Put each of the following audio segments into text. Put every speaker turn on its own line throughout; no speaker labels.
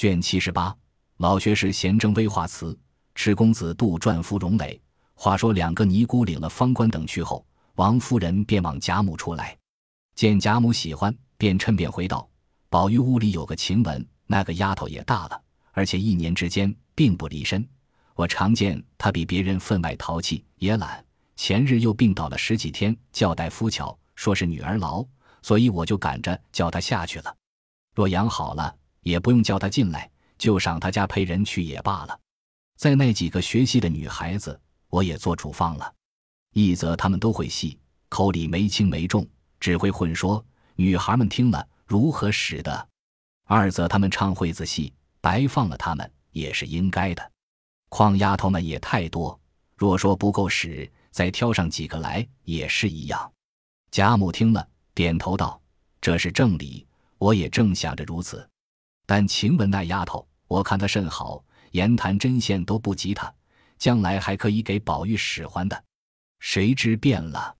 卷七十八，老学士贤征威化词，赤公子杜撰夫荣磊。话说两个尼姑领了方官等去后，王夫人便往贾母处来，见贾母喜欢，便趁便回道：“宝玉屋里有个晴雯，那个丫头也大了，而且一年之间并不离身。我常见她比别人分外淘气也懒。前日又病倒了十几天，叫大夫瞧，说是女儿痨，所以我就赶着叫她下去了。若养好了。”也不用叫他进来，就上他家陪人去也罢了。在那几个学戏的女孩子，我也做主放了。一则他们都会戏，口里没轻没重，只会混说，女孩们听了如何使得；二则他们唱会子戏，白放了他们也是应该的。况丫头们也太多，若说不够使，再挑上几个来也是一样。贾母听了，点头道：“这是正理，我也正想着如此。”但晴雯那丫头，我看她甚好，言谈针线都不及她，将来还可以给宝玉使唤的。谁知变了？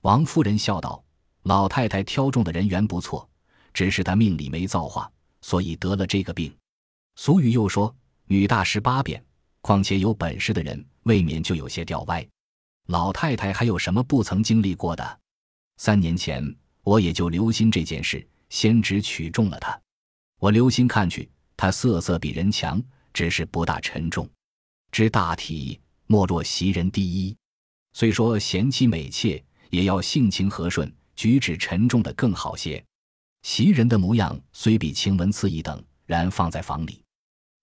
王夫人笑道：“老太太挑中的人缘不错，只是她命里没造化，所以得了这个病。”俗语又说：“女大十八变。”况且有本事的人，未免就有些掉歪。老太太还有什么不曾经历过的？三年前，我也就留心这件事，先只取中了她。我留心看去，他色色比人强，只是不大沉重。知大体，莫若袭人第一。虽说贤妻美妾，也要性情和顺，举止沉重的更好些。袭人的模样虽比晴雯次一等，然放在房里，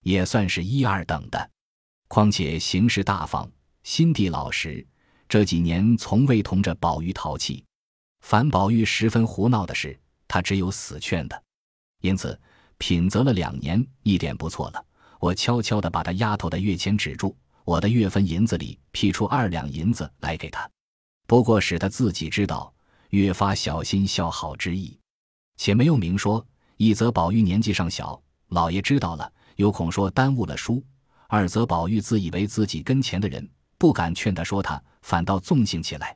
也算是一二等的。况且行事大方，心地老实，这几年从未同着宝玉淘气。凡宝玉十分胡闹的事，他只有死劝的。因此。品择了两年，一点不错了。我悄悄地把他丫头的月钱止住，我的月分银子里批出二两银子来给他，不过使他自己知道，越发小心孝好之意，且没有明说。一则宝玉年纪尚小，老爷知道了，有恐说耽误了书；二则宝玉自以为自己跟前的人，不敢劝他说他，反倒纵性起来，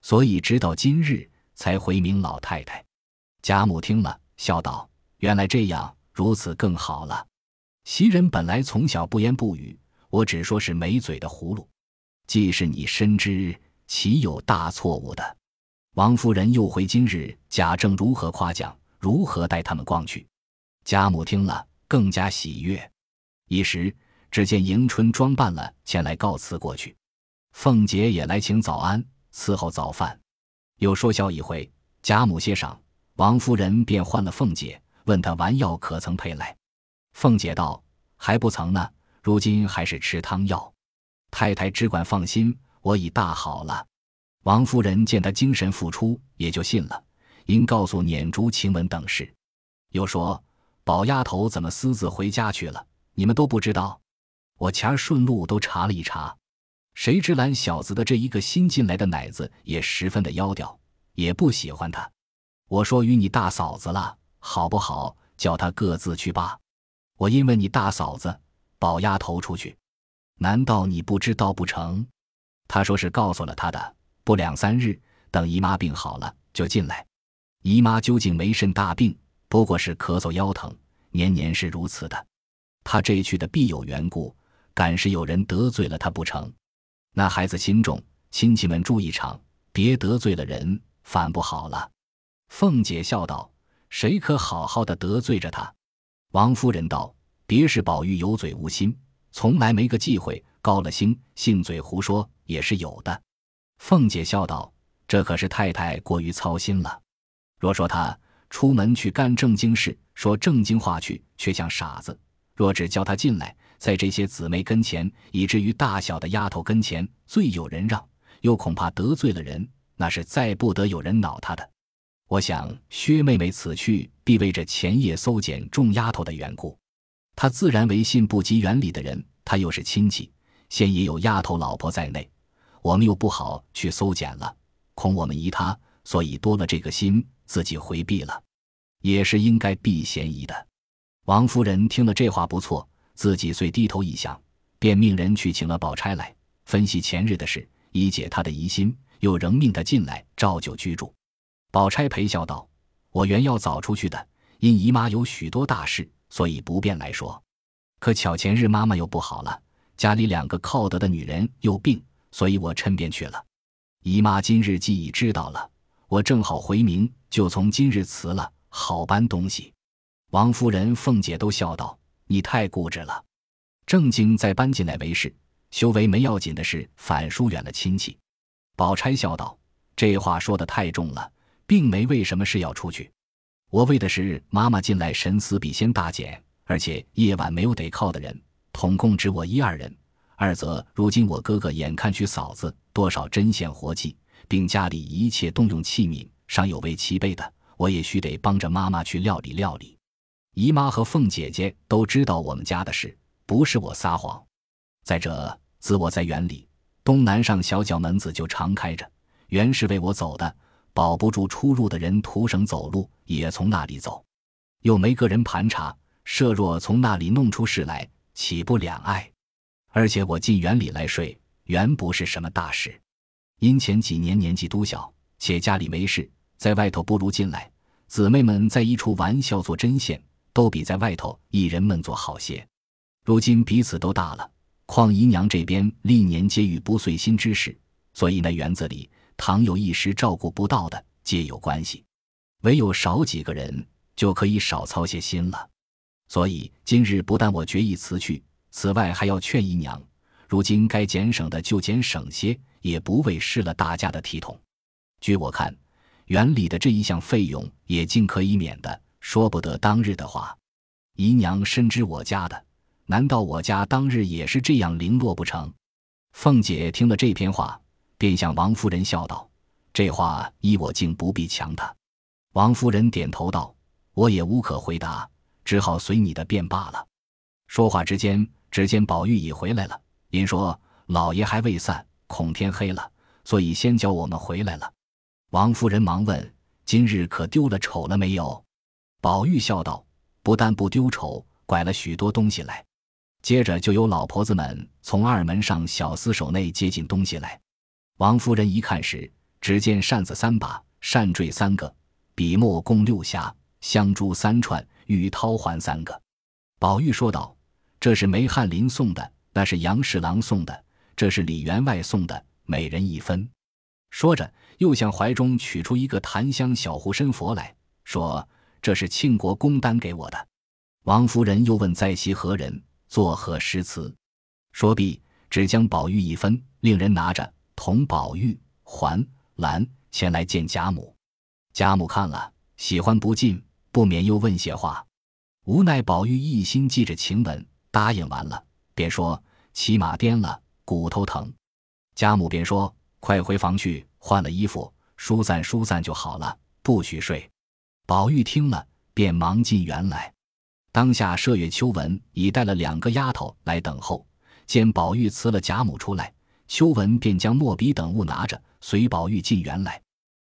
所以直到今日才回明老太太。贾母听了，笑道。原来这样，如此更好了。袭人本来从小不言不语，我只说是没嘴的葫芦。既是你深知，岂有大错误的？王夫人又回今日贾政如何夸奖，如何带他们逛去。贾母听了更加喜悦。一时只见迎春装扮了前来告辞过去，凤姐也来请早安，伺候早饭，又说笑一回。贾母歇晌，王夫人便唤了凤姐。问他丸药可曾配来？凤姐道：“还不曾呢，如今还是吃汤药。太太只管放心，我已大好了。”王夫人见他精神复出，也就信了，因告诉撵竹、晴雯等事，又说：“宝丫头怎么私自回家去了？你们都不知道？我前儿顺路都查了一查，谁知懒小子的这一个新进来的奶子也十分的妖调，也不喜欢他。我说与你大嫂子了。”好不好？叫他各自去吧。我因为你大嫂子，宝丫头出去，难道你不知道不成？他说是告诉了他的。不两三日，等姨妈病好了就进来。姨妈究竟没甚大病，不过是咳嗽腰疼，年年是如此的。他这一去的必有缘故，敢是有人得罪了他不成？那孩子心重，亲戚们住一场，别得罪了人，反不好了。凤姐笑道。谁可好好的得罪着他？王夫人道：“别是宝玉有嘴无心，从来没个忌讳，高了兴，信嘴胡说也是有的。”凤姐笑道：“这可是太太过于操心了。若说他出门去干正经事，说正经话去，却像傻子；若只叫他进来，在这些姊妹跟前，以至于大小的丫头跟前，最有人让，又恐怕得罪了人，那是再不得有人恼他的。”我想薛妹妹此去必为这前夜搜检众丫头的缘故，她自然为信不及园里的人，她又是亲戚，现也有丫头老婆在内，我们又不好去搜检了，恐我们疑她，所以多了这个心，自己回避了，也是应该避嫌疑的。王夫人听了这话不错，自己遂低头一想，便命人去请了宝钗来分析前日的事，以解她的疑心，又仍命她进来照旧居住。宝钗陪笑道：“我原要早出去的，因姨妈有许多大事，所以不便来说。可巧前日妈妈又不好了，家里两个靠得的女人又病，所以我趁便去了。姨妈今日既已知道了，我正好回明，就从今日辞了，好搬东西。王夫人、凤姐都笑道：“你太固执了，正经再搬进来为是，修为没要紧的事，反疏远了亲戚。”宝钗笑道：“这话说的太重了，并没为什么事要出去。我为的是妈妈进来，神思比先大减。”而且夜晚没有得靠的人，统共只我一二人。二则如今我哥哥眼看娶嫂子，多少针线活计，并家里一切动用器皿，尚有未齐备的，我也须得帮着妈妈去料理料理。姨妈和凤姐姐都知道我们家的事，不是我撒谎。再者，自我在园里，东南上小角门子就常开着，原是为我走的，保不住出入的人徒省走路，也从那里走，又没个人盘查。设若从那里弄出事来，岂不两碍？而且我进园里来睡，原不是什么大事。因前几年年纪都小，且家里没事，在外头不如进来。姊妹们在一处玩笑做针线，都比在外头一人闷做好些。如今彼此都大了，况姨娘这边历年皆遇不遂心之事，所以那园子里倘有一时照顾不到的，皆有关系。唯有少几个人，就可以少操些心了。所以今日不但我决意辞去，此外还要劝姨娘，如今该减省的就减省些，也不为失了大家的体统。据我看，园里的这一项费用也尽可以免的，说不得当日的话。姨娘深知我家的，难道我家当日也是这样零落不成？凤姐听了这篇话，便向王夫人笑道：“这话依我竟不必强他。”王夫人点头道：“我也无可回答。”只好随你的便罢了。说话之间，只见宝玉已回来了。因说老爷还未散，恐天黑了，所以先叫我们回来了。王夫人忙问：“今日可丢了丑了没有？”宝玉笑道：“不但不丢丑，拐了许多东西来。”接着就有老婆子们从二门上小厮手内接进东西来。王夫人一看时，只见扇子三把，扇坠三个，笔墨共六匣，香珠三串。玉绦环三个，宝玉说道：“这是梅翰林送的，那是杨侍郎送的，这是李员外送的，每人一分。”说着，又向怀中取出一个檀香小护身佛来说：“这是庆国公单给我的。”王夫人又问在席何人，作何诗词？说毕，只将宝玉一分，令人拿着同宝玉环兰前来见贾母。贾母看了，喜欢不尽。不免又问些话，无奈宝玉一心记着晴雯，答应完了，便说骑马颠了，骨头疼。贾母便说：“快回房去，换了衣服，疏散疏散就好了，不许睡。”宝玉听了，便忙进园来。当下麝月、秋纹已带了两个丫头来等候，见宝玉辞了贾母出来，秋文便将墨笔等物拿着，随宝玉进园来。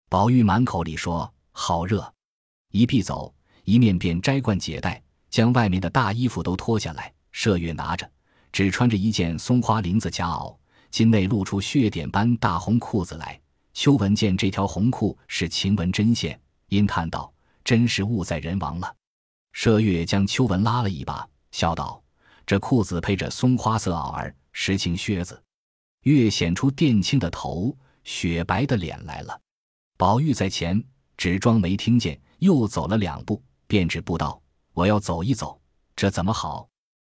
宝玉满口里说：“好热。”一臂走，一面便摘冠解带，将外面的大衣服都脱下来。麝月拿着，只穿着一件松花绫子夹袄，襟内露出血点般大红裤子来。秋文见这条红裤是晴雯针线，因叹道：“真是物在人亡了。”麝月将秋文拉了一把，笑道：“这裤子配着松花色袄儿，实情靴子，越显出靛青的头，雪白的脸来了。”宝玉在前，只装没听见。又走了两步，便止步道：“我要走一走，这怎么好？”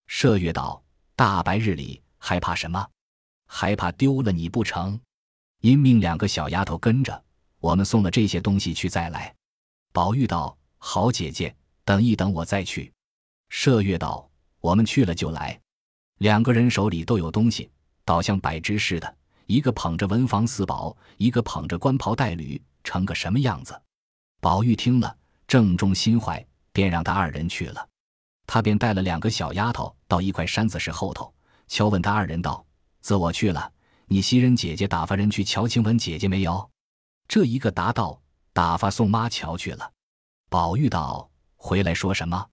麝月道：“大白日里害怕什么？害怕丢了你不成？”因命两个小丫头跟着我们送了这些东西去再来。宝玉道：“好姐姐，等一等我再去。”麝月道：“我们去了就来。”两个人手里都有东西，倒像摆支似的，一个捧着文房四宝，一个捧着官袍带履，成个什么样子？宝玉听了，正中心怀，便让他二人去了。他便带了两个小丫头到一块山子石后头，敲问他二人道：“自我去了，你袭人姐姐打发人去瞧晴雯姐姐没有？”这一个答道：“打发宋妈瞧去了。”宝玉道：“回来说什么？”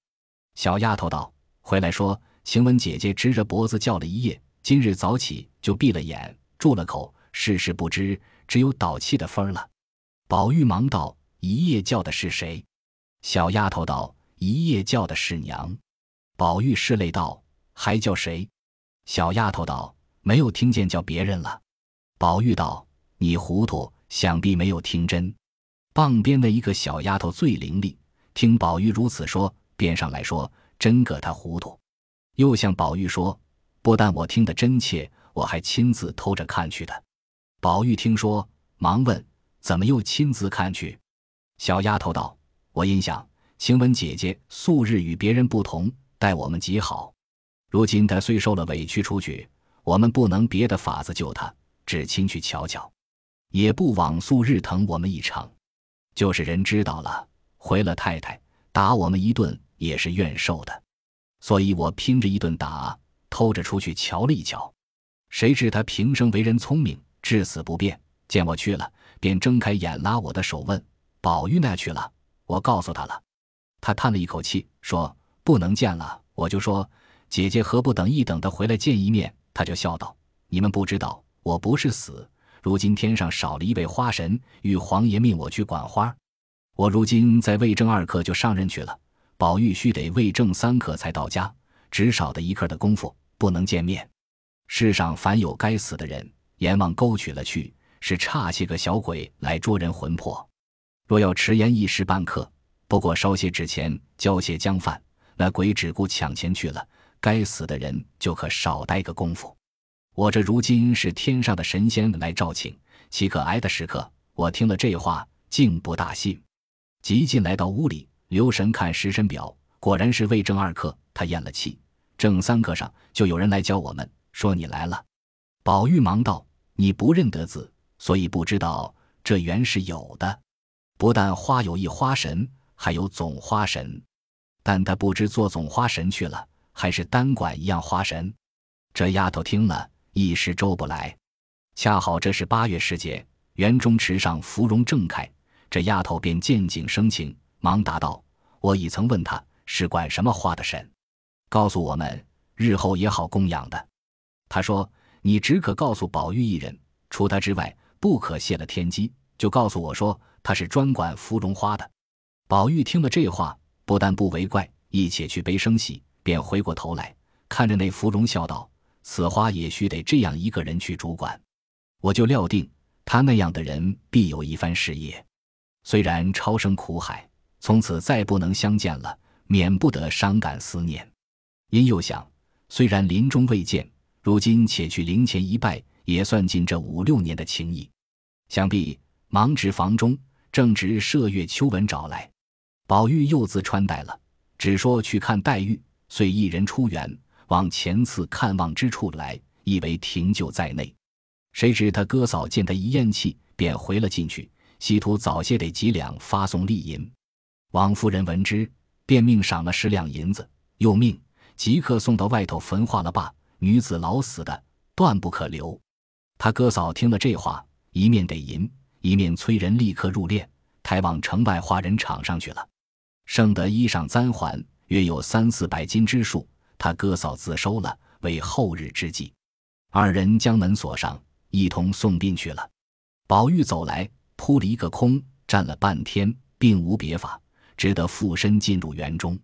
小丫头道：“回来说晴雯姐姐直着脖子叫了一夜，今日早起就闭了眼，住了口，事事不知，只有倒气的分儿了。”宝玉忙道。一夜叫的是谁？小丫头道：“一夜叫的是娘。”宝玉拭泪道：“还叫谁？”小丫头道：“没有听见叫别人了。”宝玉道：“你糊涂，想必没有听真。”傍边的一个小丫头最伶俐，听宝玉如此说，便上来说：“真个他糊涂。”又向宝玉说：“不但我听得真切，我还亲自偷着看去的。”宝玉听说，忙问：“怎么又亲自看去？”小丫头道：“我因想，晴雯姐姐素日与别人不同，待我们极好。如今她虽受了委屈出去，我们不能别的法子救她，只亲去瞧瞧，也不枉素日疼我们一场。”就是人知道了，回了太太打我们一顿也是愿受的，所以我拼着一顿打，偷着出去瞧了一瞧。谁知他平生为人聪明，至死不变。见我去了，便睁开眼拉我的手问：“宝玉那去了？”我告诉他了。他叹了一口气，说：“不能见了。”我就说：“姐姐何不等一等的回来见一面？”他就笑道：“你们不知道，我不是死。”如今天上少了一位花神，玉皇爷命我去管花。我如今在魏正二刻就上任去了，宝玉须得魏正三刻才到家，只少的一刻的功夫，不能见面。世上凡有该死的人，阎王勾取了去，是差些个小鬼来捉人魂魄。若要迟延一时半刻，不过烧些纸钱，交些江饭，那鬼只顾抢钱去了，该死的人就可少待个功夫。我这如今是天上的神仙来召请，岂可挨的时刻？我听了这话，竟不大信。急进来到屋里，留神看时辰表，果然是未正二刻。他咽了气，正三刻上就有人来教我们，说你来了。宝玉忙道：“你不认得字，所以不知道这原是有的。不但花有一花神，还有总花神，但他不知做总花神去了，还是单管一样花神。”这丫头听了。一时周不来，恰好这是八月时节，园中池上芙蓉正开，这丫头便见景生情，忙答道：“我已曾问他是管什么花的神，告诉我们日后也好供养的。他说你只可告诉宝玉一人，除他之外不可泄了天机。就告诉我说他是专管芙蓉花的。宝玉听了这话，不但不为怪，一且去悲生喜，便回过头来看着那芙蓉，笑道。此花也须得这样一个人去主管，我就料定他那样的人必有一番事业。虽然超生苦海，从此再不能相见了，免不得伤感思念。因又想，虽然临终未见，如今且去灵前一拜，也算尽这五六年的情谊。想必忙至房中，正值麝月秋纹找来，宝玉又自穿戴了，只说去看黛玉，遂一人出园。往前次看望之处来，以为停就在内。谁知他哥嫂见他一咽气，便回了进去，稀图早些得几两发送利银。王夫人闻之，便命赏了十两银子，又命即刻送到外头焚化了吧。女子老死的，断不可留。他哥嫂听了这话，一面得银，一面催人立刻入殓，抬往城外花人场上去了。剩得衣裳簪环，约有三四百斤之数。他哥嫂自收了，为后日之计。二人将门锁上，一同送殡去了。宝玉走来，扑了一个空，站了半天，并无别法，只得附身进入园中。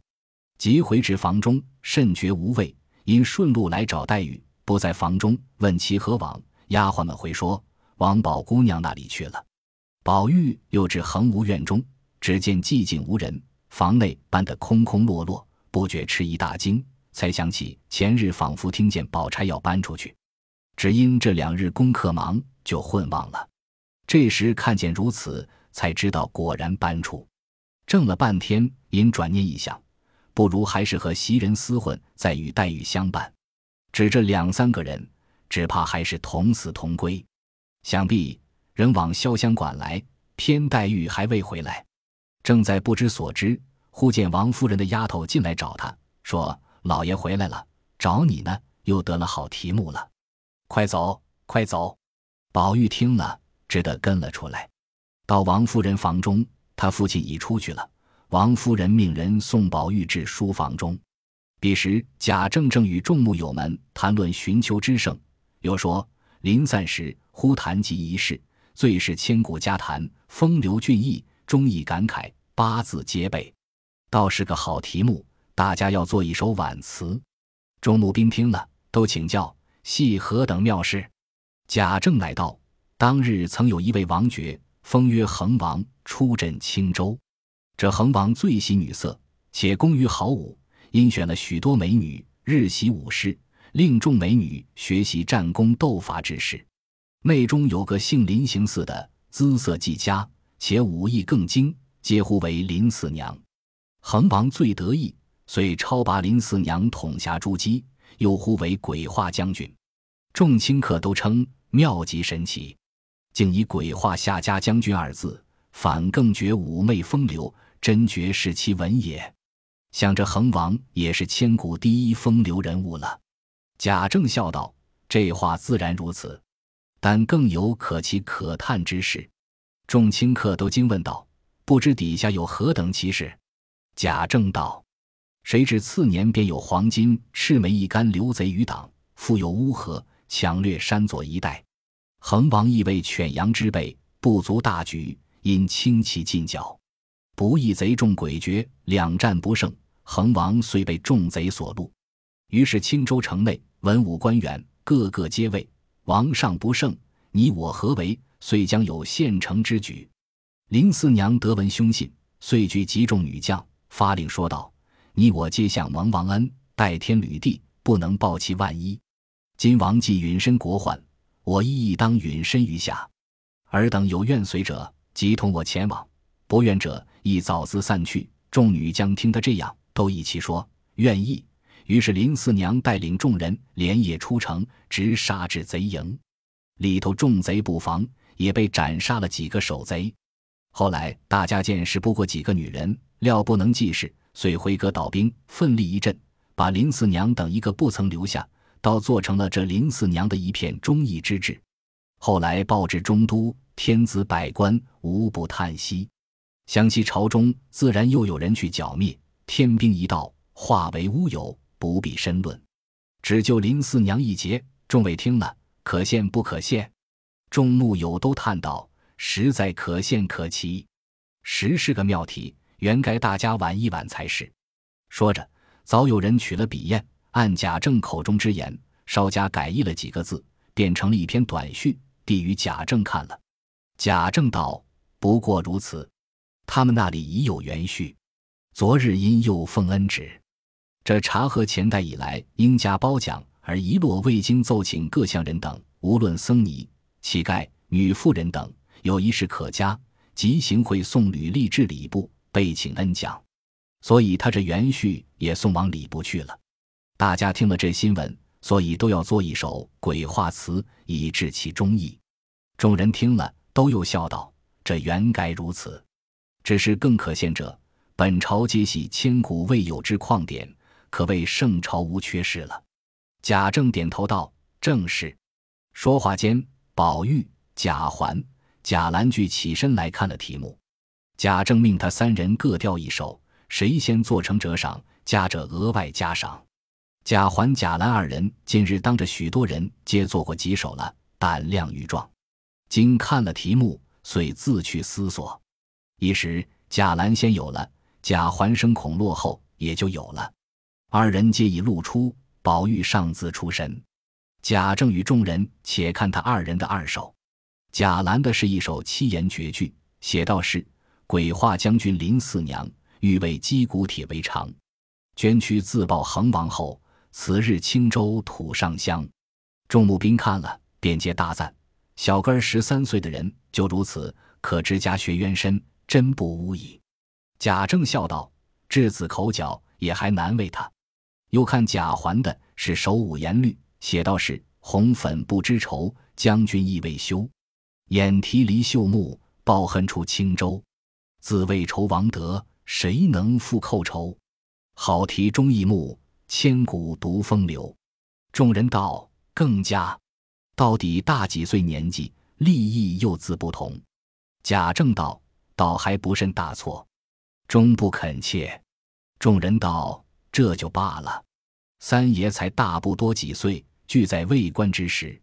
即回至房中，甚觉无味，因顺路来找黛玉，不在房中，问其何往。丫鬟们回说，往宝姑娘那里去了。宝玉又至恒芜院中，只见寂静无人，房内搬得空空落落，不觉吃一大惊。才想起前日仿佛听见宝钗要搬出去，只因这两日功课忙，就混忘了。这时看见如此，才知道果然搬出。怔了半天，因转念一想，不如还是和袭人厮混，再与黛玉相伴。只这两三个人，只怕还是同死同归。想必人往潇湘馆来，偏黛玉还未回来，正在不知所知，忽见王夫人的丫头进来找他，说。老爷回来了，找你呢，又得了好题目了，快走，快走！宝玉听了，只得跟了出来。到王夫人房中，他父亲已出去了。王夫人命人送宝玉至书房中。彼时贾政正与众目友们谈论寻秋之盛，又说临散时忽谈及一事，最是千古佳谈，风流俊逸，忠义感慨，八字皆备，倒是个好题目。大家要做一首挽词。众募兵听了，都请教系何等妙事。贾政乃道：当日曾有一位王爵，封曰恒王，出镇青州。这恒王最喜女色，且工于好武，因选了许多美女，日习武事，令众美女学习战功斗法之事。内中有个姓林行四的，姿色极佳，且武艺更精，皆呼为林四娘。恒王最得意，遂超拔林四娘统辖诸姬，又呼为鬼画将军。众卿客都称妙极神奇，竟以鬼画下家将军二字，反更觉妩媚风流。真觉是其文也，想着恒王也是千古第一风流人物了。贾政笑道：“这话自然如此，但更有可奇可叹之事。”众卿客都惊问道：“不知底下有何等奇事？”贾政道：“谁知次年便有黄金赤眉一干刘贼余党，复有乌合抢掠山左一带。恒王亦为犬羊之辈，不足大举，因轻骑进剿。”不义贼众诡谲，两战不胜，恒王遂被众贼所戮。于是青州城内文武官员个个皆谓王上不胜，你我何为？遂将有献城之举。林四娘得闻凶信，遂聚集众女将，发令说道：“你我皆向蒙王恩，代天履地，不能报其万一。今王既允身国患，我亦亦当允身于下。尔等有愿随者，即同我前往；不愿者，”亦早自散去，众女将听他这样，都一起说愿意。于是林四娘带领众人连夜出城，直杀至贼营里头。众贼不防，也被斩杀了几个守贼。后来大家见识不过几个女人，料不能济事，遂挥戈倒兵，奋力一阵，把林四娘等一个不曾留下，倒做成了这林四娘的一片忠义之志。后来报至中都，天子百官无不叹息。想起朝中自然又有人去剿灭，天兵一到，化为乌有，不必深论。只就林四娘一劫，众位听了，可羡不可羡？众目友都叹道：“实在可羡可奇，实是个妙题，原该大家玩一玩才是。”说着，早有人取了笔砚，按贾政口中之言，稍加改译了几个字，变成了一篇短序，递与贾政看了。贾政道：“不过如此。”他们那里已有元序，昨日因又奉恩旨，这查核前代以来应加褒奖，而一落未经奏请各项人等，无论僧尼、乞丐、女妇人等，有一事可加，即行会送履历至礼部，备请恩奖。所以他这元序也送往礼部去了。大家听了这新闻，所以都要做一首鬼话词，以致其忠义。众人听了，都又笑道：“这原该如此。”只是更可羡者，本朝皆系千古未有之旷典，可谓圣朝无缺失了。贾政点头道：“正是。”说话间，宝玉、贾环、贾兰俱起身来看了题目。贾政命他三人各调一首，谁先做成折赏，加者额外加赏。贾环、贾兰二人近日当着许多人皆做过几首了，胆量愈壮。今看了题目，遂自去思索。一时，贾兰先有了，贾环生恐落后，也就有了。二人皆已露出，宝玉尚自出神。贾政与众人且看他二人的二首。贾兰的是一首七言绝句，写道是：“鬼画将军林四娘，欲为击鼓铁为长。捐躯自报恒王后，此日青州土上香。”众目兵看了，便皆大赞。小根儿十三岁的人就如此，可知家学渊深。真不无矣。贾政笑道：“稚子口角也还难为他。”又看贾环的是手舞言律，写道是：“红粉不知愁，将军意未休。眼提离秀木，抱恨出青州。自为仇王德，谁能复寇仇？好题忠义目，千古独风流。”众人道：“更加。到底大几岁年纪，立意又自不同。”贾政道。倒还不甚大错，终不肯切。众人道：“这就罢了。三爷才大不多几岁，俱在未官之时，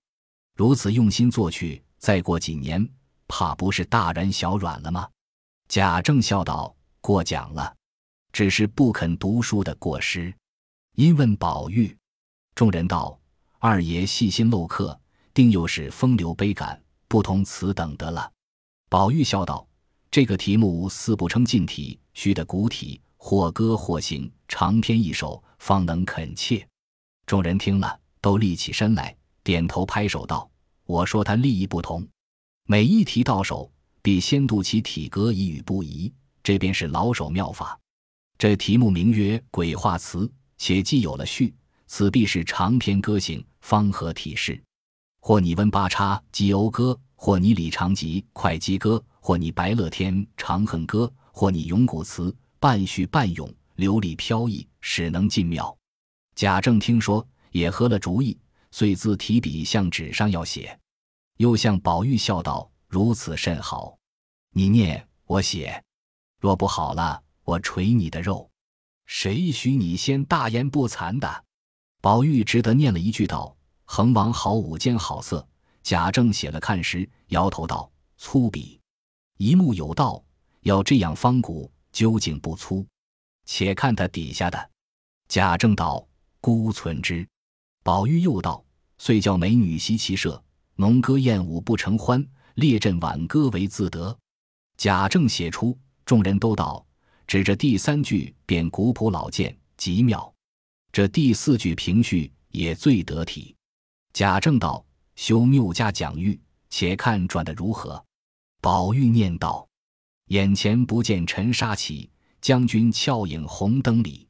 如此用心做去，再过几年，怕不是大然小软了吗？”贾政笑道：“过奖了。只是不肯读书的过失。因问宝玉，众人道：“二爷细心漏客，定又是风流悲感，不同此等得了。”宝玉笑道：“这个题目似不称近体，须得古体，或歌或行，长篇一首，方能恳切。”众人听了，都立起身来，点头拍手道：“我说他立意不同，每一题到手，必先度其体格，以与不疑。这便是老手妙法。这题目名曰《鬼话词》，且既有了序，此必是长篇歌行，方合体式。或你温八叉击讴歌，或你李长吉快击歌，或你白乐天长恨歌，或你咏古词，半叙半咏，流里飘逸，使能尽妙。”贾政听说，也合了主意，遂自提笔向纸上要写，又向宝玉笑道：“如此甚好，你念我写，若不好了，我捶你的肉。谁许你先大言不惭的？”宝玉只得念了一句道：“横王好舞间好色。”贾政写了看时，摇头道：“粗鄙。”一目有道，要这样方古，究竟不粗。且看他底下的。贾政道。孤存之，宝玉又道：“遂叫美女习其射，农歌艳舞不成欢，列阵挽歌为自得。”贾政写出，众人都道：“指着第三句便古朴老健，极妙。这第四句平叙也最得体。”贾政道：“修谬家讲谕，且看转的如何。”宝玉念道：“眼前不见尘沙起，将军俏影红灯里。”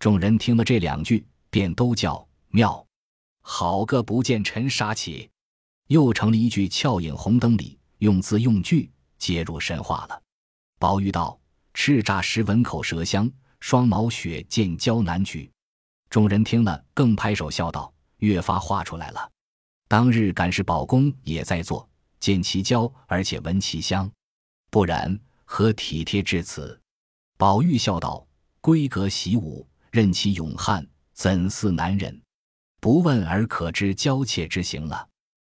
众人听了这两句。便都叫妙，好个不见尘沙起，又成了一句俏影红灯里，用字用句皆入神话了。宝玉道：“叱咤时闻口舌香，双毛雪见娇难举。”众人听了，更拍手笑道：“越发画出来了。”当日赶是宝公也在做，见其娇，而且闻其香，不然何体贴至此？宝玉笑道：“闺阁习武，任其勇悍。”怎似男人？不问而可知娇怯之行了。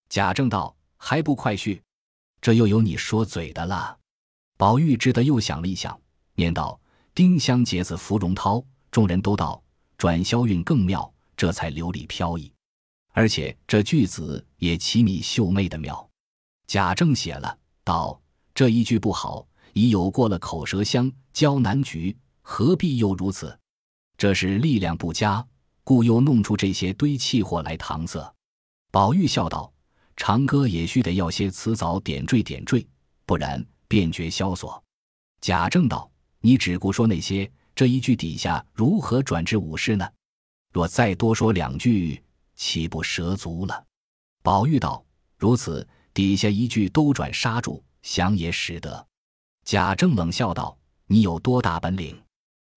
贾政道：“还不快去？这又有你说嘴的了。”宝玉只得又想了一想，念道：“丁香结子芙蓉绦。”众人都道：“转消韵更妙，这才流里飘逸。而且这句子也奇米秀媚的妙。”贾政写了道：“这一句不好，已有过了口舌香，娇难举，何必又如此？这是力量不佳。”故又弄出这些堆气货来搪塞。宝玉笑道：“长歌也须得要些词藻点缀点缀，不然便觉萧索。”贾政道：“你只顾说那些，这一句底下如何转至武士呢？若再多说两句，岂不蛇足了？”宝玉道：“如此，底下一句兜转杀住，想也使得。”贾政冷笑道：“你有多大本领？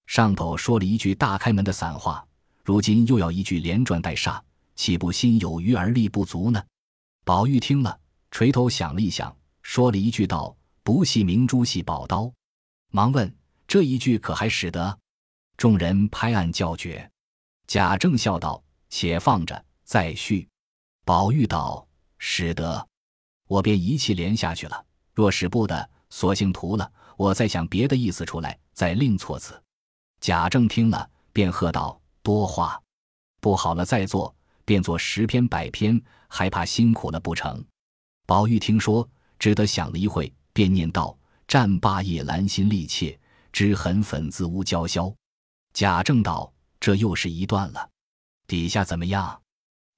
上头说了一句大开门的散话。”如今又要一句连转带杀，岂不心有余而力不足呢？宝玉听了，垂头想了一想，说了一句道：“不系明珠系宝刀。”忙问：“这一句可还使得？”众人拍案叫绝。贾政笑道：“且放着，再续。”宝玉道：“使得，我便一气连下去了。若使不得，索性涂了。我再想别的意思出来，再另措辞。”贾政听了，便喝道。多话，不好了，再做便做十篇百篇，还怕辛苦了不成？宝玉听说，只得想了一会，便念道：“战罢夜兰心力切，脂痕粉自污娇绡。”贾政道：“这又是一段了，底下怎么样？”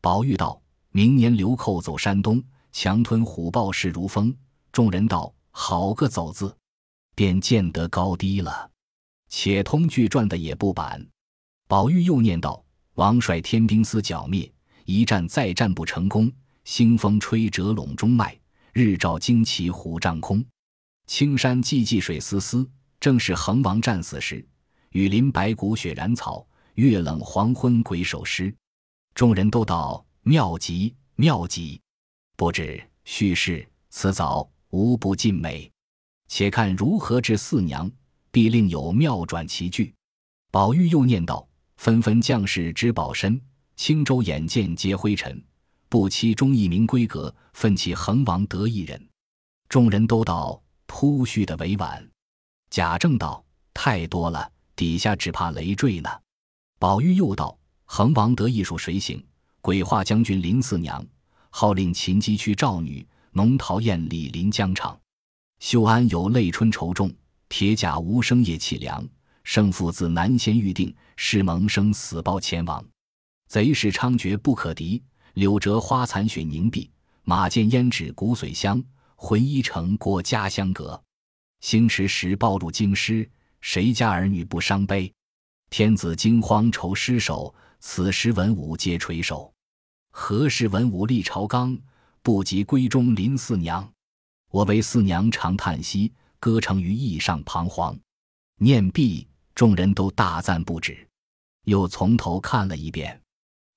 宝玉道：“明年流寇走山东，强吞虎豹势如风。”众人道：“好个走字，便见得高低了。且通句转的也不板。”宝玉又念道：“王率天兵司剿灭，一战再战不成功。腥风吹折陇中脉，日照旌旗虎帐空。青山寂寂水丝丝，正是横王战死时。雨林白骨雪染草，月冷黄昏鬼手尸。”众人都道：“妙极妙极！不知叙事辞藻无不尽美。且看如何至四娘，必另有妙转奇句。”宝玉又念道。纷纷将士知宝身，青州眼见皆灰尘。不期中一名闺阁，奋起横王得一人。众人都道突叙的委婉。贾政道：“太多了，底下只怕累赘呢。宝玉又道：“恒王得艺术谁醒，鬼画将军林四娘，号令秦姬去赵女，农陶宴李林疆场。秀安有泪春愁重，铁甲无声夜凄凉。胜负自南仙预定，誓蒙生死报前王。贼势猖獗不可敌，柳折花残雪凝碧，马见胭脂骨髓香，浑衣城过家乡阁。星驰时暴入京师，谁家儿女不伤悲？天子惊慌愁失守，此时文武皆垂首。何时文武立朝纲？不及闺中林四娘。我为四娘长叹息，歌成于意上彷徨。念毕，众人都大赞不止。又从头看了一遍。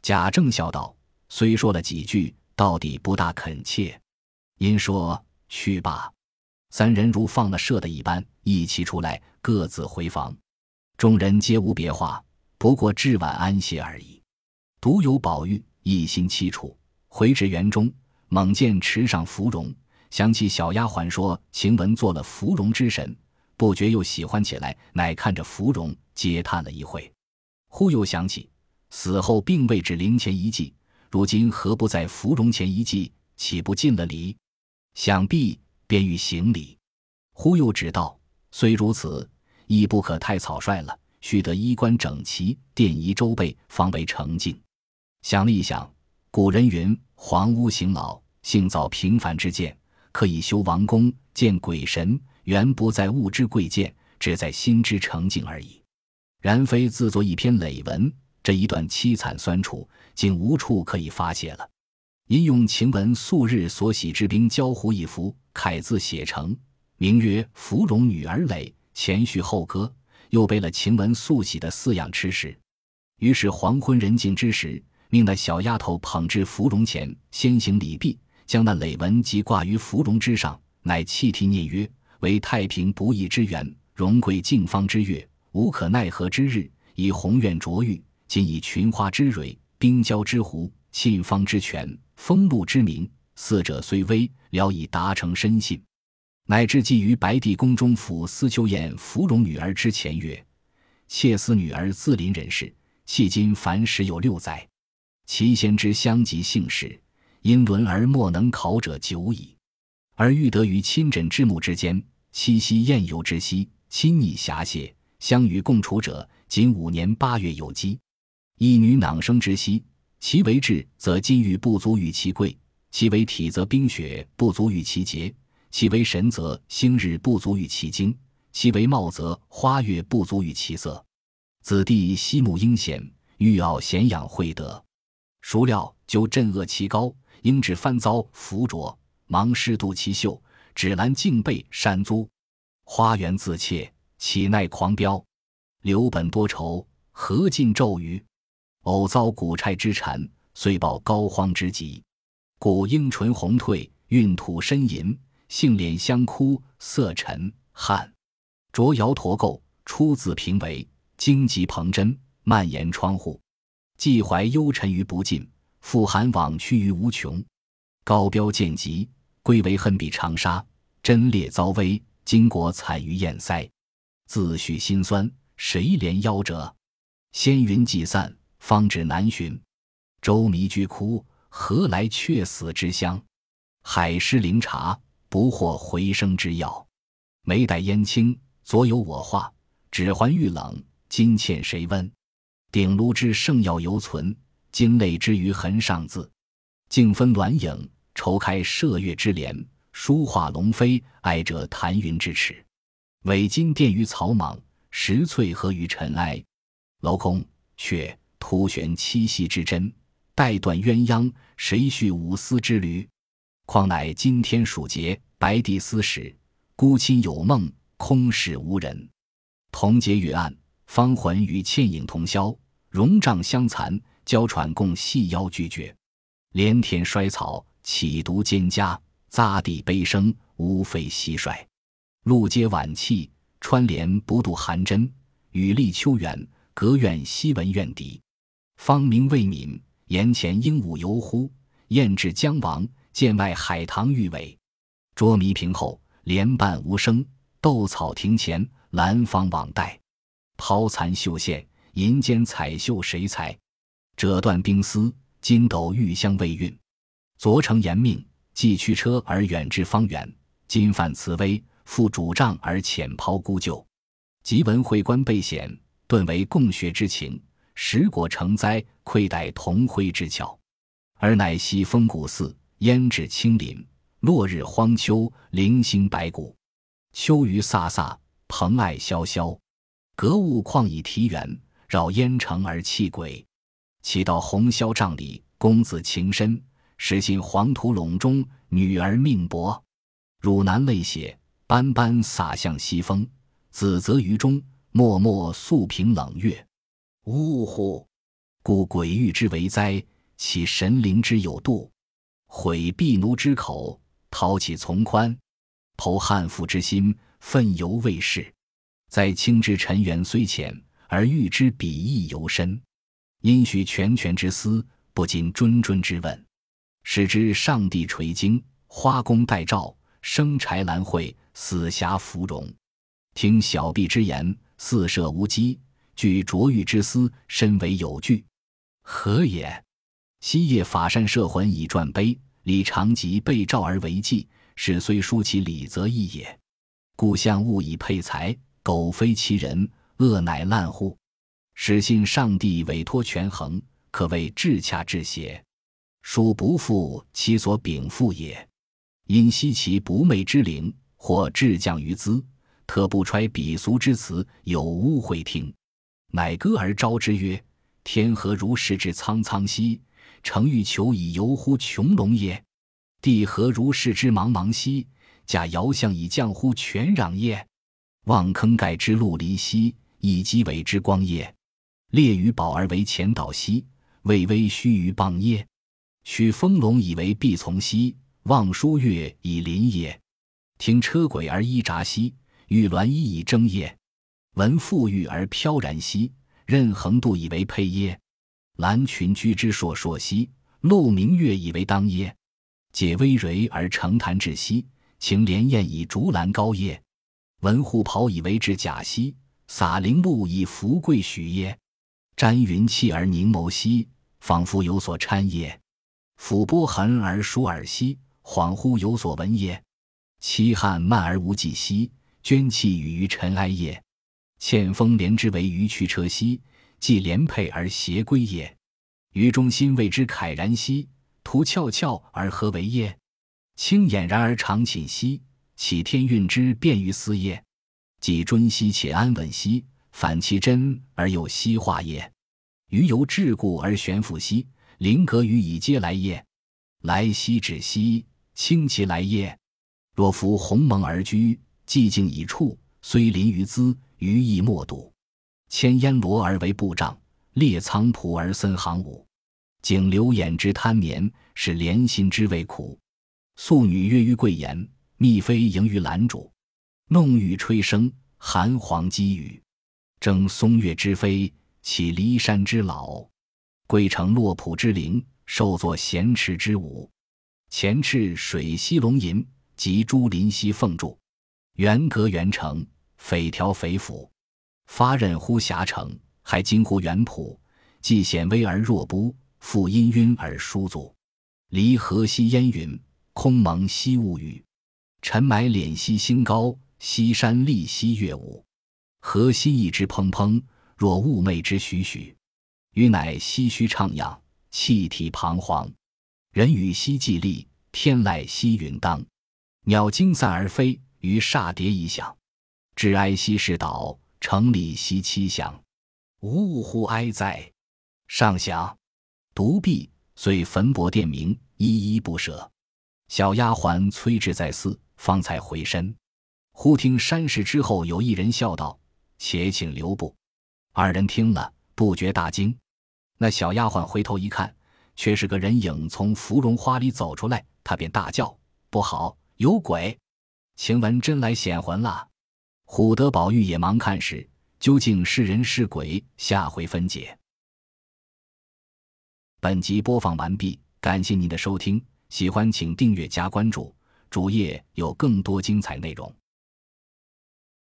贾政笑道：“虽说了几句，到底不大恳切。”因说：“去吧。”三人如放了射的一般，一齐出来，各自回房。众人皆无别话，不过置晚安歇而已。独有宝玉一心凄楚，回至园中，猛见池上芙蓉，想起小丫鬟说晴雯做了芙蓉之神，不觉又喜欢起来，乃看着芙蓉，嗟叹了一回。忽又想起死后并未至灵前一祭，如今何不在芙蓉前一祭？岂不尽了礼？想必。便欲行礼，忽又指道：“虽如此，亦不可太草率了，须得衣冠整齐，奠仪周备，方为成敬。”想了一想，古人云：“黄屋行老，幸造平凡之见，可以修王宫，见鬼神。原不在物之贵贱，只在心之澄净而已。然非自作一篇累文，这一段凄惨酸楚，竟无处可以发泄了。”因用晴雯素日所喜之冰交湖一幅。楷字写成，名曰《芙蓉女儿诔》，前序后歌，又备了晴雯素喜的四样吃食。于是黄昏人静之时，命那小丫头捧至芙蓉前，先行礼毕，将那累文即挂于芙蓉之上，乃泣涕念曰：“为太平不义之源，荣贵敬方之月，无可奈何之日，以宏愿卓玉，今以群花之蕊，冰娇之湖，沁芳之泉，风露之名。”四者虽微，聊以达成深信，乃至寄于白帝宫中府司秋宴芙蓉女儿之前曰：“妾思女儿自临人世，迄今凡时有六载，其先之相及姓氏，因伦而莫能考者久矣。而欲得于亲枕之目之间，七夕宴游之夕，亲昵遐谢，相与共处者，仅五年八月有基。一女囊生之夕，其为质，则金玉不足与其贵。”其为体，则冰雪不足与其节；其为神，则星日不足与其精；其为貌，则花月不足与其色。子弟惜慕英贤，欲傲贤养惠德。孰料就震恶其高，应指翻遭浮浊，忙施度其秀，芷兰竟被山租。花园自怯，岂奈狂飙？留本多愁，何尽骤雨？偶遭古差之缠，遂报膏肓之疾。故樱唇红褪，韵吐呻吟，杏脸香枯，色沉汗。着摇驼垢，出自平为荆棘蓬针，蔓延窗户。寄怀忧沉于不尽，复含往屈于无穷。高标见极，归为恨比长沙。贞烈遭危，经国惨于堰塞。自诩心酸，谁怜夭折？仙云既散，方知难寻。舟迷居枯。何来却死之香？海湿灵茶，不获回生之药。眉黛烟青，昨有我画；指环玉冷，今欠谁温？鼎炉之圣药犹存，金泪之余痕尚自。静分鸾影，愁开射月之帘；书画龙飞，哀者弹云之尺。伪金殿于草莽，石翠合于尘埃。镂空却突悬七夕之针。待断鸳鸯，谁续五丝之缕？况乃今天暑节，白帝思时，孤亲有梦，空室无人。同结月暗，芳魂与倩影同销，荣帐相残，娇喘共细腰俱绝。连天衰草，岂独蒹葭？匝地悲声，无非蟋蟀。路阶晚气，穿帘不度寒针。雨立秋远，隔院西闻怨笛。芳名未泯。檐前鹦鹉游乎？雁至江王，剑外海棠欲萎。捉迷屏后，莲瓣无声。斗草庭前，兰芳往带。抛残绣线，银间彩绣谁裁？折断冰丝，金斗玉香未熨。昨承严命，寄驱车而远至方圆。今犯慈威，负主杖而浅抛孤旧。即闻会官被险，顿为共学之情。实果成灾，愧待同辉之巧。而乃西风古寺，烟至青林。落日荒丘，零星白骨。秋雨飒飒，蓬艾萧萧。格物旷以题园，绕烟城而泣鬼。其道红绡帐里，公子情深；实信黄土陇中，女儿命薄。汝南泪血，斑斑洒向西风。子则于中，默默诉平冷月。呜呼！故鬼域之为灾，岂神灵之有度？毁婢奴之口，掏起从宽，剖汉妇之心，愤犹未逝。在清之尘缘虽浅，而欲之彼意尤深。因许拳拳之思，不禁谆谆之问。使之上帝垂经，花宫待诏，生柴兰蕙，死霞芙蓉。听小婢之言，四舍无稽。据卓玉之思，深为有据。何也？昔夜法善摄魂以传碑，李长吉被召而为祭，是虽书其礼则义也。故相物以配才，苟非其人，恶乃滥乎？始信上帝委托权衡，可谓至洽至邪。殊不负其所禀赋也。因惜其不昧之灵，或至降于兹，特不揣鄙俗之词，有污秽听。乃歌而招之曰：“天何如是之苍苍兮？诚欲求以游乎穹隆也？地何如是之茫茫兮？假遥相以降乎泉壤也？望坑盖之陆离兮，以积尾之光耶？列于宝而为前导兮，巍巍虚于傍耶？取风龙以为必从兮，望舒月以临也？听车轨而依札兮，玉鸾衣以争也？”闻馥郁而飘然兮，任横渡以为佩耶？兰群居之硕硕兮，露明月以为当耶？解微蕤而成潭至兮，擎莲燕以竹篮高耶？文护袍以为至甲兮，洒绫露以福贵许耶？沾云气而凝眸兮，仿佛有所参耶？抚波痕而舒耳兮，恍惚有所闻耶？凄汉漫而无际兮，捐弃与于尘埃耶？欠风连之为鱼驱车兮，既连佩而偕归也。于中心谓之慨然兮，徒翘翘而何为耶？清俨然而长寝兮，岂天运之便于斯也？既尊兮且安稳兮，反其真而有兮化也？余由桎梏而悬浮兮，临格于以皆来也？来兮止兮，轻其来也？若夫鸿蒙而居，寂静以处，虽临于兹。余亦莫睹，牵烟罗而为布帐，列苍蒲而森行伍。景流眼之贪眠，是怜心之味苦。素女跃于桂岩，宓妃迎于兰渚。弄玉吹笙，寒黄积雨。争松月之飞，起骊山之老。归程洛浦之灵，受作咸池之舞。前翅水溪龙吟，及珠林溪凤柱。元阁元城。匪条匪府，发任乎峡城，还惊乎元浦。既显微而若不，复氤氲而疏阻。离河西烟云，空蒙西雾雨。尘霾敛兮星高，西山立兮月舞。河兮意之怦怦，若雾寐之徐徐。余乃唏嘘怅仰，气体彷徨。人语兮寂立，天籁兮云当。鸟惊散而飞，鱼煞蝶已响。至哀兮是岛，城里兮凄响，呜呼哀哉！上想，独臂遂焚帛殿名，依依不舍。小丫鬟催至在寺，方才回身。忽听山石之后有一人笑道：“且请留步。”二人听了，不觉大惊。那小丫鬟回头一看，却是个人影从芙蓉花里走出来，她便大叫：“不好，有鬼！晴雯真来显魂了。”虎德宝玉也忙看时，究竟是人是鬼？下回分解。本集播放完毕，感谢您的收听，喜欢请订阅加关注，主页有更多精彩内容。